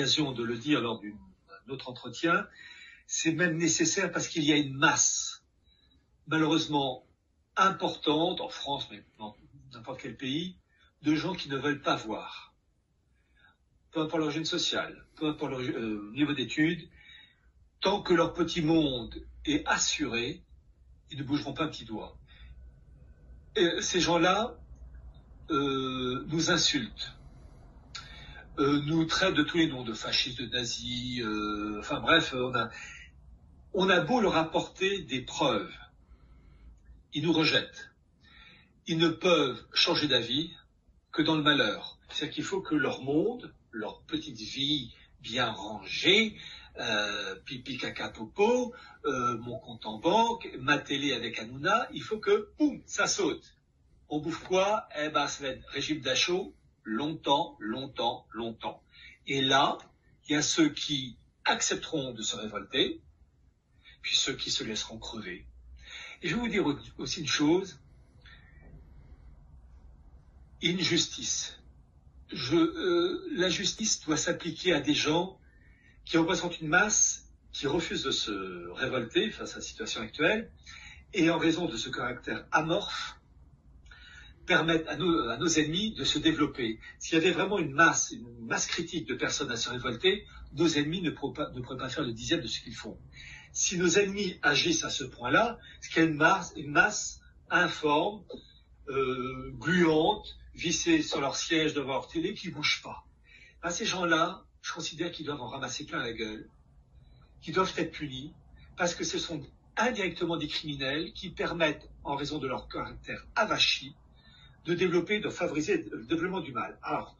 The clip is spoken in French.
l'occasion de le dire lors d'un autre entretien, c'est même nécessaire parce qu'il y a une masse, malheureusement importante, en France, mais dans n'importe quel pays, de gens qui ne veulent pas voir. Peu importe l'origine sociale, peu importe leur niveau d'études, tant que leur petit monde est assuré, ils ne bougeront pas un petit doigt. Ces gens-là euh, nous insultent, euh, nous traitent de tous les noms, de fascistes, de nazis, euh, enfin bref, on a, on a beau leur apporter des preuves, ils nous rejettent. Ils ne peuvent changer d'avis que dans le malheur. C'est-à-dire qu'il faut que leur monde, leur petite vie bien rangée, euh, pipi caca popo, euh, mon compte en banque, ma télé avec Hanouna, il faut que, boum, ça saute. On bouffe quoi? Eh ben, ça va être régime d'achot, longtemps, longtemps, longtemps. Et là, il y a ceux qui accepteront de se révolter, puis ceux qui se laisseront crever. Et je vais vous dire aussi une chose, une justice. Je, euh, la justice doit s'appliquer à des gens qui représentent une masse qui refuse de se révolter face à la situation actuelle et en raison de ce caractère amorphe permettent à nos, ennemis de se développer. S'il y avait vraiment une masse, une masse critique de personnes à se révolter, nos ennemis ne pourraient pas, faire le dixième de ce qu'ils font. Si nos ennemis agissent à ce point-là, c'est qu'il y a une masse, une masse informe, euh, gluante, vissée sur leur siège devant leur télé, qui ne bouge pas. Ben, ces gens-là, je considère qu'ils doivent en ramasser plein la gueule, qu'ils doivent être punis, parce que ce sont indirectement des criminels qui permettent, en raison de leur caractère avachi, de développer, de favoriser le développement du mal. Alors,